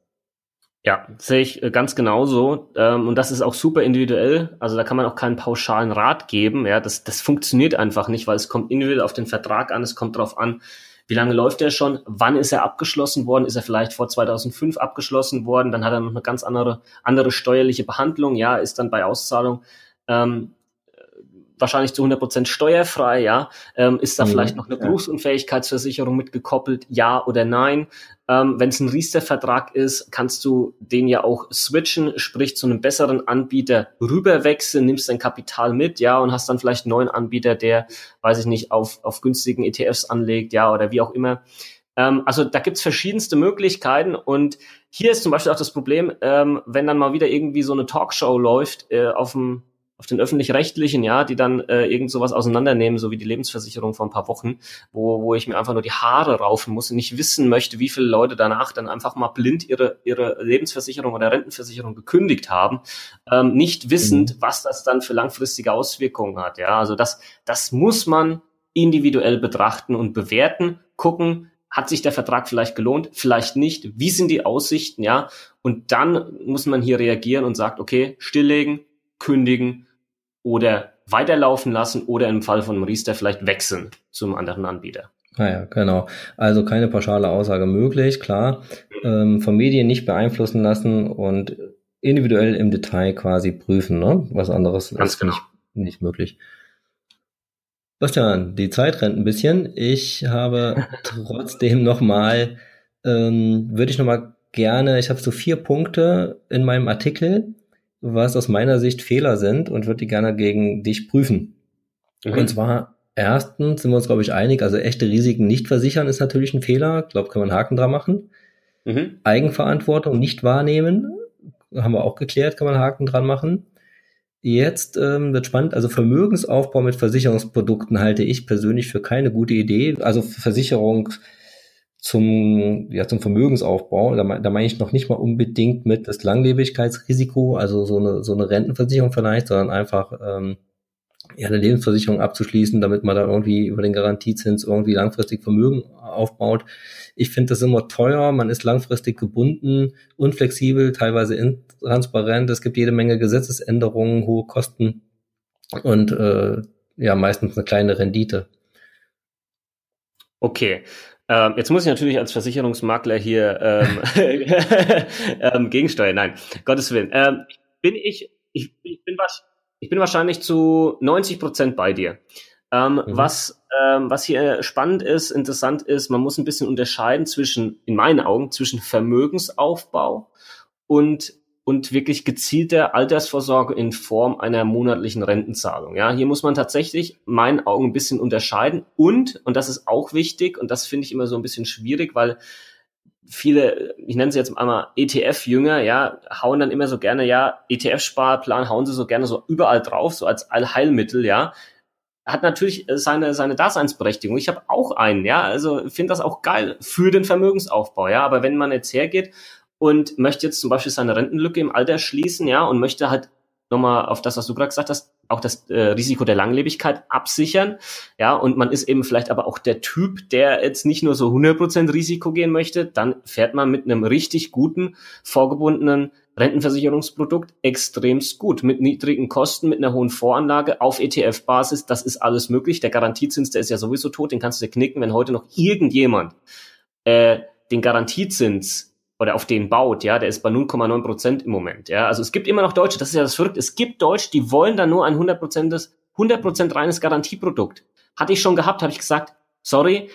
Ja, sehe ich äh, ganz genauso. Ähm, und das ist auch super individuell. Also da kann man auch keinen pauschalen Rat geben. Ja, das, das funktioniert einfach nicht, weil es kommt individuell auf den Vertrag an. Es kommt darauf an, wie lange läuft er schon? Wann ist er abgeschlossen worden? Ist er vielleicht vor 2005 abgeschlossen worden? Dann hat er noch eine ganz andere, andere steuerliche Behandlung. Ja, ist dann bei Auszahlung ähm, wahrscheinlich zu 100 Prozent steuerfrei, ja. Ähm, ist da mhm, vielleicht noch eine ja. Berufsunfähigkeitsversicherung mitgekoppelt, ja oder nein? Ähm, Wenn es ein Riester-Vertrag ist, kannst du den ja auch switchen, sprich zu einem besseren Anbieter rüberwechseln, nimmst dein Kapital mit, ja, und hast dann vielleicht einen neuen Anbieter, der, weiß ich nicht, auf, auf günstigen ETFs anlegt, ja, oder wie auch immer. Ähm, also da gibt's verschiedenste Möglichkeiten und hier ist zum Beispiel auch das Problem, ähm, wenn dann mal wieder irgendwie so eine Talkshow läuft äh, auf dem auf den öffentlich-rechtlichen, ja, die dann äh, irgend sowas auseinandernehmen, so wie die Lebensversicherung vor ein paar Wochen, wo, wo ich mir einfach nur die Haare raufen muss und nicht wissen möchte, wie viele Leute danach dann einfach mal blind ihre, ihre Lebensversicherung oder Rentenversicherung gekündigt haben, ähm, nicht wissend, mhm. was das dann für langfristige Auswirkungen hat. Ja, also das, das muss man individuell betrachten und bewerten, gucken, hat sich der Vertrag vielleicht gelohnt, vielleicht nicht, wie sind die Aussichten, ja, und dann muss man hier reagieren und sagt, okay, stilllegen, kündigen, oder weiterlaufen lassen oder im Fall von Riester vielleicht wechseln zum anderen Anbieter. Naja, ah genau. Also keine pauschale Aussage möglich, klar. Ähm, von Medien nicht beeinflussen lassen und individuell im Detail quasi prüfen, ne? Was anderes Ganz ist genau. nicht, nicht möglich. Bastian, die Zeit rennt ein bisschen. Ich habe trotzdem nochmal, ähm, würde ich nochmal gerne, ich habe so vier Punkte in meinem Artikel, was aus meiner Sicht Fehler sind und würde die gerne gegen dich prüfen. Mhm. Und zwar erstens sind wir uns, glaube ich, einig, also echte Risiken nicht versichern ist natürlich ein Fehler. Ich glaube, kann man einen Haken dran machen. Mhm. Eigenverantwortung nicht wahrnehmen, haben wir auch geklärt, kann man einen Haken dran machen. Jetzt ähm, wird spannend, also Vermögensaufbau mit Versicherungsprodukten halte ich persönlich für keine gute Idee. Also Versicherung zum, ja, zum Vermögensaufbau. Da, da meine ich noch nicht mal unbedingt mit das Langlebigkeitsrisiko, also so eine, so eine Rentenversicherung vielleicht, sondern einfach ähm, ja, eine Lebensversicherung abzuschließen, damit man da irgendwie über den Garantiezins irgendwie langfristig Vermögen aufbaut. Ich finde das immer teuer, man ist langfristig gebunden, unflexibel, teilweise intransparent, es gibt jede Menge Gesetzesänderungen, hohe Kosten und äh, ja, meistens eine kleine Rendite. Okay, ähm, jetzt muss ich natürlich als Versicherungsmakler hier ähm, ähm, gegensteuern. Nein, Gottes Willen. Ähm, bin ich, ich, ich, bin was, ich bin wahrscheinlich zu 90 Prozent bei dir. Ähm, mhm. Was, ähm, was hier spannend ist, interessant ist, man muss ein bisschen unterscheiden zwischen, in meinen Augen, zwischen Vermögensaufbau und und wirklich gezielte Altersvorsorge in Form einer monatlichen Rentenzahlung. Ja, hier muss man tatsächlich meinen Augen ein bisschen unterscheiden und, und das ist auch wichtig und das finde ich immer so ein bisschen schwierig, weil viele, ich nenne sie jetzt einmal ETF-Jünger, ja, hauen dann immer so gerne, ja, ETF-Sparplan hauen sie so gerne so überall drauf, so als Allheilmittel, ja. Hat natürlich seine, seine Daseinsberechtigung. Ich habe auch einen, ja, also finde das auch geil für den Vermögensaufbau, ja. Aber wenn man jetzt hergeht und möchte jetzt zum Beispiel seine Rentenlücke im Alter schließen, ja, und möchte halt nochmal auf das, was du gerade gesagt hast, auch das äh, Risiko der Langlebigkeit absichern. Ja, und man ist eben vielleicht aber auch der Typ, der jetzt nicht nur so 100% Risiko gehen möchte, dann fährt man mit einem richtig guten, vorgebundenen Rentenversicherungsprodukt extremst gut. Mit niedrigen Kosten, mit einer hohen Voranlage auf ETF-Basis, das ist alles möglich. Der Garantiezins, der ist ja sowieso tot, den kannst du dir knicken, wenn heute noch irgendjemand äh, den Garantiezins oder auf den baut, ja, der ist bei 0,9 Prozent im Moment, ja. Also es gibt immer noch Deutsche, das ist ja das Verrückte, es gibt Deutsche, die wollen da nur ein 100 Prozent 100 Prozent reines Garantieprodukt. Hatte ich schon gehabt, habe ich gesagt, sorry,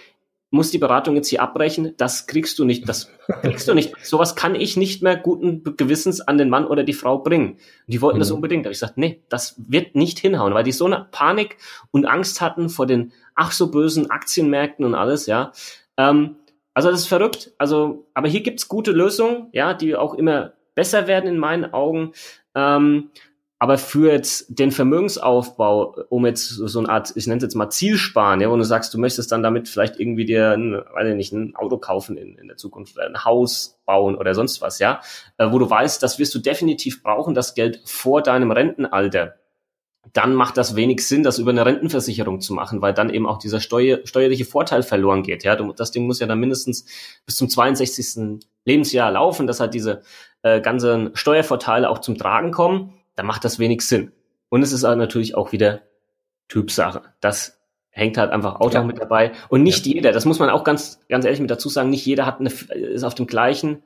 muss die Beratung jetzt hier abbrechen, das kriegst du nicht, das kriegst du nicht. Sowas kann ich nicht mehr guten Gewissens an den Mann oder die Frau bringen. die wollten mhm. das unbedingt. Da habe ich gesagt, nee, das wird nicht hinhauen, weil die so eine Panik und Angst hatten vor den ach so bösen Aktienmärkten und alles, ja. Ähm, also das ist verrückt. Also, aber hier gibt's gute Lösungen, ja, die auch immer besser werden in meinen Augen. Ähm, aber für jetzt den Vermögensaufbau, um jetzt so eine Art, ich nenne es jetzt mal Zielsparen, ja, wo du sagst, du möchtest dann damit vielleicht irgendwie dir ein, weiß ich nicht, ein Auto kaufen in, in der Zukunft, ein Haus bauen oder sonst was, ja, äh, wo du weißt, das wirst du definitiv brauchen, das Geld vor deinem Rentenalter dann macht das wenig Sinn, das über eine Rentenversicherung zu machen, weil dann eben auch dieser steuer, steuerliche Vorteil verloren geht. Ja, das Ding muss ja dann mindestens bis zum 62. Lebensjahr laufen, dass halt diese äh, ganzen Steuervorteile auch zum Tragen kommen. Da macht das wenig Sinn. Und es ist halt natürlich auch wieder Typsache. Das hängt halt einfach auch ja. mit dabei. Und nicht ja. jeder, das muss man auch ganz, ganz ehrlich mit dazu sagen, nicht jeder hat eine, ist auf dem gleichen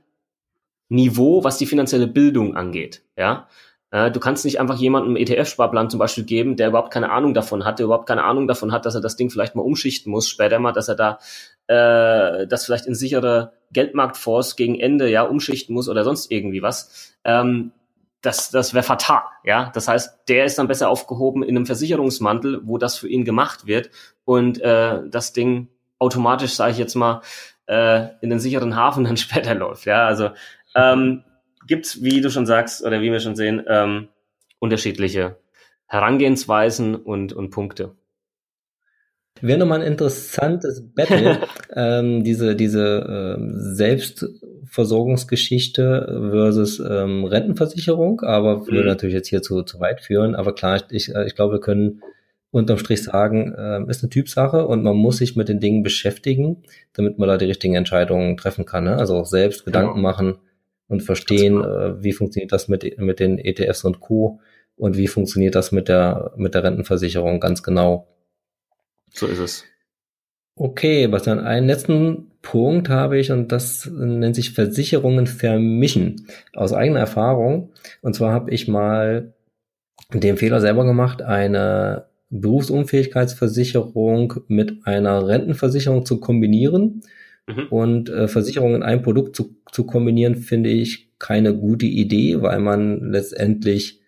Niveau, was die finanzielle Bildung angeht. Ja, du kannst nicht einfach jemandem ETF-Sparplan zum Beispiel geben, der überhaupt keine Ahnung davon hat, der überhaupt keine Ahnung davon hat, dass er das Ding vielleicht mal umschichten muss, später mal, dass er da äh, das vielleicht in sichere Geldmarktfonds gegen Ende ja umschichten muss oder sonst irgendwie was. Ähm, das, das wäre fatal, ja. Das heißt, der ist dann besser aufgehoben in einem Versicherungsmantel, wo das für ihn gemacht wird und äh, das Ding automatisch, sage ich jetzt mal, äh, in den sicheren Hafen dann später läuft. Ja, also ähm, gibt's, wie du schon sagst, oder wie wir schon sehen, ähm, unterschiedliche Herangehensweisen und, und Punkte. Wäre nochmal ein interessantes Battle, ähm, diese, diese ähm, Selbstversorgungsgeschichte versus ähm, Rentenversicherung, aber würde mhm. natürlich jetzt hier zu, zu weit führen. Aber klar, ich, äh, ich glaube, wir können unterm Strich sagen, äh, ist eine Typsache und man muss sich mit den Dingen beschäftigen, damit man da die richtigen Entscheidungen treffen kann. Ne? Also auch selbst Gedanken genau. machen, und verstehen, äh, wie funktioniert das mit, mit den ETFs und Co. und wie funktioniert das mit der, mit der Rentenversicherung ganz genau. So ist es. Okay, was dann einen letzten Punkt habe ich und das nennt sich Versicherungen vermischen. Aus eigener Erfahrung. Und zwar habe ich mal den Fehler selber gemacht, eine Berufsunfähigkeitsversicherung mit einer Rentenversicherung zu kombinieren Mhm. Und äh, Versicherungen in ein Produkt zu, zu kombinieren, finde ich keine gute Idee, weil man letztendlich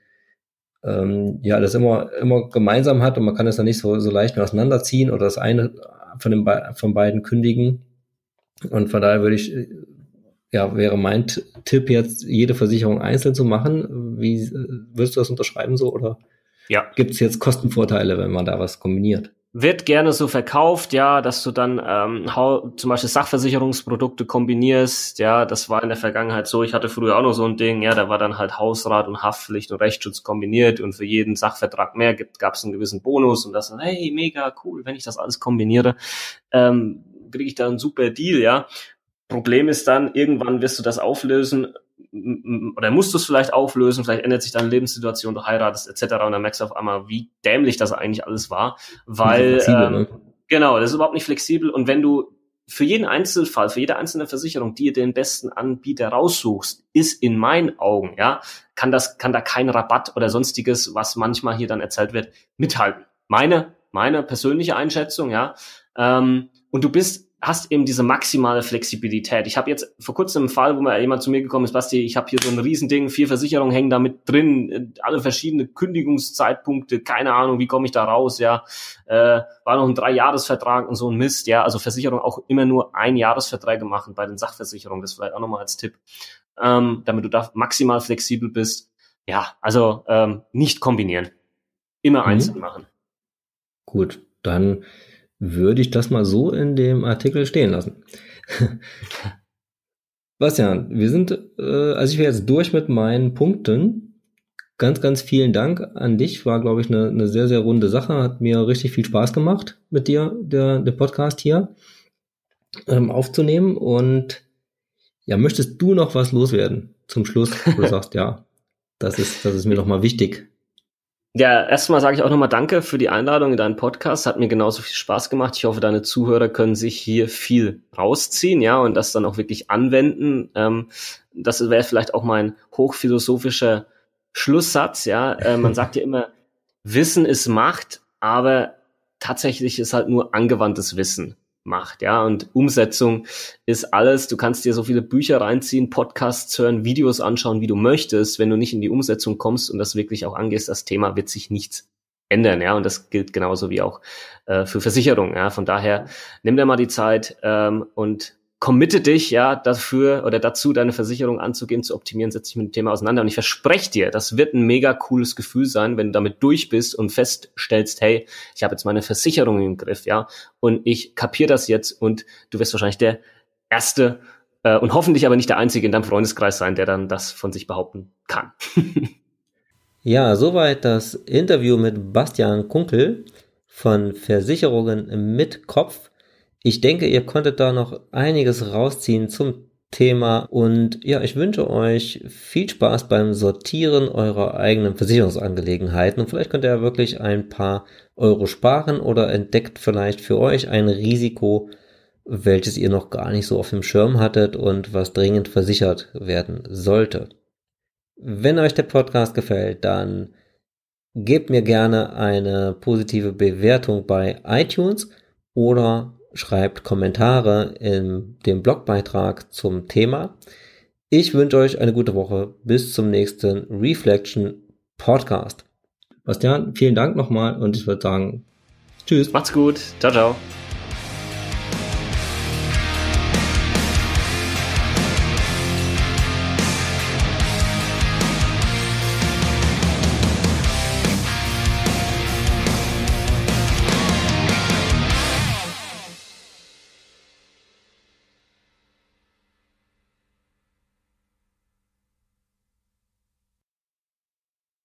ähm, ja das immer immer gemeinsam hat und man kann es dann nicht so, so leicht mehr auseinanderziehen oder das eine von den Be von beiden kündigen. Und von daher würde ich ja, wäre mein Tipp jetzt, jede Versicherung einzeln zu machen. Wie würdest du das unterschreiben so oder ja. gibt es jetzt Kostenvorteile, wenn man da was kombiniert? Wird gerne so verkauft, ja, dass du dann ähm, zum Beispiel Sachversicherungsprodukte kombinierst, ja, das war in der Vergangenheit so, ich hatte früher auch noch so ein Ding, ja, da war dann halt Hausrat und Haftpflicht und Rechtsschutz kombiniert und für jeden Sachvertrag mehr gibt, gab es einen gewissen Bonus und das, hey, mega cool, wenn ich das alles kombiniere, ähm, kriege ich da einen super Deal, ja. Problem ist dann, irgendwann wirst du das auflösen oder musst du es vielleicht auflösen, vielleicht ändert sich deine Lebenssituation, du heiratest etc. und dann merkst du auf einmal, wie dämlich das eigentlich alles war, weil ähm, ne? genau, das ist überhaupt nicht flexibel und wenn du für jeden Einzelfall, für jede einzelne Versicherung, dir den besten Anbieter raussuchst, ist in meinen Augen, ja, kann das, kann da kein Rabatt oder sonstiges, was manchmal hier dann erzählt wird, mithalten. Meine, meine persönliche Einschätzung, ja. Ähm, und du bist hast eben diese maximale Flexibilität. Ich habe jetzt vor kurzem einen Fall, wo mir jemand zu mir gekommen ist, Basti, ich habe hier so ein Riesending, vier Versicherungen hängen da mit drin, alle verschiedene Kündigungszeitpunkte, keine Ahnung, wie komme ich da raus, ja. Äh, war noch ein Dreijahresvertrag und so ein Mist, ja. Also Versicherung auch immer nur ein Jahresverträge machen bei den Sachversicherungen, das vielleicht auch nochmal als Tipp, ähm, damit du da maximal flexibel bist. Ja, also ähm, nicht kombinieren. Immer mhm. einzeln machen. Gut, dann würde ich das mal so in dem Artikel stehen lassen. Bastian, wir sind, äh, also ich wäre jetzt durch mit meinen Punkten. Ganz, ganz vielen Dank an dich. War, glaube ich, eine, eine sehr, sehr runde Sache. Hat mir richtig viel Spaß gemacht mit dir, der, der Podcast hier ähm, aufzunehmen. Und ja, möchtest du noch was loswerden zum Schluss, wo du sagst, ja, das ist, das ist mir nochmal wichtig. Ja, erstmal sage ich auch nochmal Danke für die Einladung in deinen Podcast. Hat mir genauso viel Spaß gemacht. Ich hoffe, deine Zuhörer können sich hier viel rausziehen, ja, und das dann auch wirklich anwenden. Ähm, das wäre vielleicht auch mein hochphilosophischer Schlusssatz, ja. Äh, man sagt ja immer, Wissen ist Macht, aber tatsächlich ist halt nur angewandtes Wissen. Macht, ja. Und Umsetzung ist alles. Du kannst dir so viele Bücher reinziehen, Podcasts hören, Videos anschauen, wie du möchtest. Wenn du nicht in die Umsetzung kommst und das wirklich auch angehst, das Thema wird sich nichts ändern, ja. Und das gilt genauso wie auch äh, für Versicherungen, ja. Von daher nimm dir mal die Zeit ähm, und committe dich ja dafür oder dazu, deine Versicherung anzugehen, zu optimieren, setz dich mit dem Thema auseinander. Und ich verspreche dir, das wird ein mega cooles Gefühl sein, wenn du damit durch bist und feststellst, hey, ich habe jetzt meine Versicherung im Griff, ja, und ich kapiere das jetzt und du wirst wahrscheinlich der erste äh, und hoffentlich aber nicht der einzige in deinem Freundeskreis sein, der dann das von sich behaupten kann. ja, soweit das Interview mit Bastian Kunkel von Versicherungen mit Kopf. Ich denke, ihr konntet da noch einiges rausziehen zum Thema und ja, ich wünsche euch viel Spaß beim Sortieren eurer eigenen Versicherungsangelegenheiten und vielleicht könnt ihr ja wirklich ein paar Euro sparen oder entdeckt vielleicht für euch ein Risiko, welches ihr noch gar nicht so auf dem Schirm hattet und was dringend versichert werden sollte. Wenn euch der Podcast gefällt, dann gebt mir gerne eine positive Bewertung bei iTunes oder schreibt Kommentare in dem Blogbeitrag zum Thema. Ich wünsche euch eine gute Woche. Bis zum nächsten Reflection Podcast. Bastian, vielen Dank nochmal und ich würde sagen, tschüss. Macht's gut. Ciao, ciao.